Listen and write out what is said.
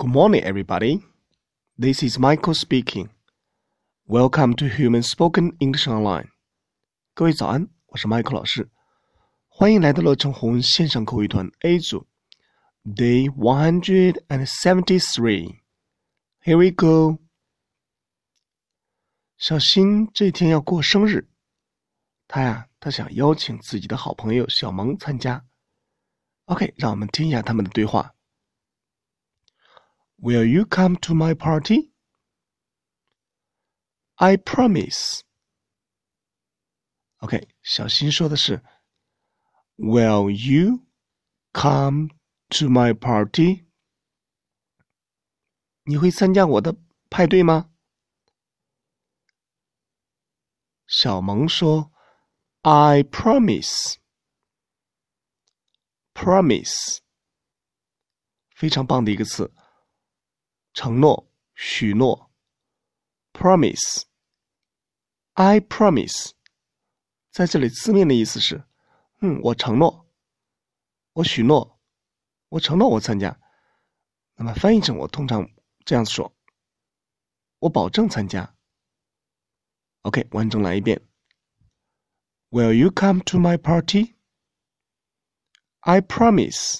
Good morning, everybody. This is Michael speaking. Welcome to Human Spoken English Online. 各位早安，我是 Michael 老师，欢迎来到乐成红线上口语团 A 组，Day one hundred and seventy-three. Here we go. 小新这天要过生日，他呀，他想邀请自己的好朋友小萌参加。OK，让我们听一下他们的对话。 Will you come to my party? I promise. OK，小新说的是，Will you come to my party？你会参加我的派对吗？小萌说，I promise。promise，非常棒的一个词。 承诺、许诺，promise，I promise，在这里字面的意思是，嗯，我承诺，我许诺，我承诺我参加。那么翻译成我通常这样说，我保证参加。OK，完整来一遍。Will you come to my party? I promise.